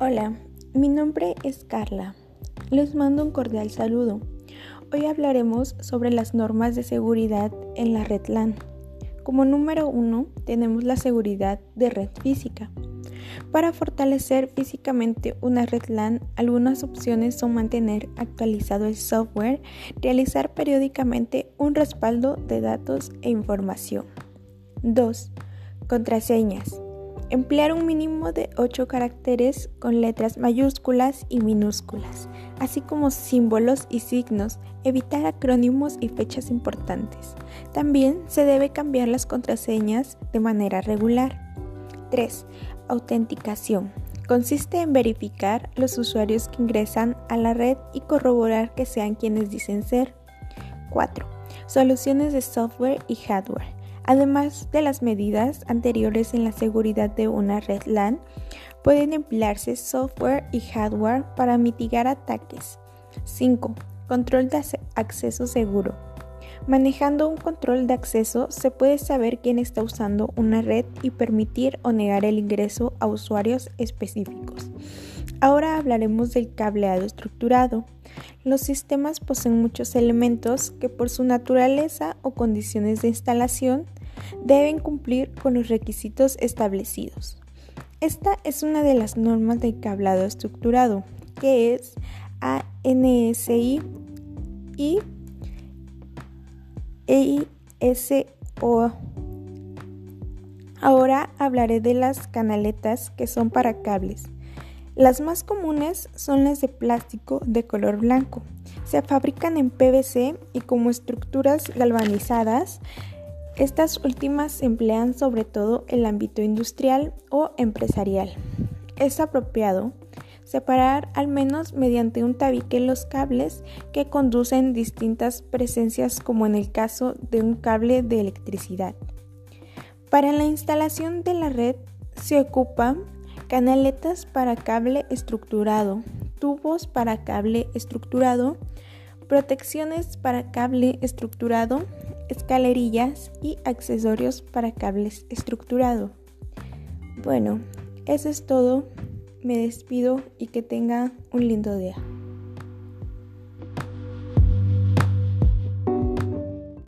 Hola, mi nombre es Carla. Les mando un cordial saludo. Hoy hablaremos sobre las normas de seguridad en la red LAN. Como número uno tenemos la seguridad de red física. Para fortalecer físicamente una red LAN, algunas opciones son mantener actualizado el software, realizar periódicamente un respaldo de datos e información. 2. Contraseñas. Emplear un mínimo de 8 caracteres con letras mayúsculas y minúsculas, así como símbolos y signos, evitar acrónimos y fechas importantes. También se debe cambiar las contraseñas de manera regular. 3. Autenticación. Consiste en verificar los usuarios que ingresan a la red y corroborar que sean quienes dicen ser. 4. Soluciones de software y hardware. Además de las medidas anteriores en la seguridad de una red LAN, pueden emplearse software y hardware para mitigar ataques. 5. Control de acceso seguro. Manejando un control de acceso se puede saber quién está usando una red y permitir o negar el ingreso a usuarios específicos. Ahora hablaremos del cableado estructurado. Los sistemas poseen muchos elementos que por su naturaleza o condiciones de instalación deben cumplir con los requisitos establecidos. Esta es una de las normas del cableado estructurado, que es ANSI y EISO. Ahora hablaré de las canaletas que son para cables. Las más comunes son las de plástico de color blanco. Se fabrican en PVC y como estructuras galvanizadas estas últimas se emplean sobre todo el ámbito industrial o empresarial. Es apropiado separar al menos mediante un tabique los cables que conducen distintas presencias como en el caso de un cable de electricidad. Para la instalación de la red se ocupan canaletas para cable estructurado, tubos para cable estructurado, protecciones para cable estructurado, escalerillas y accesorios para cables estructurado. Bueno, eso es todo. Me despido y que tenga un lindo día.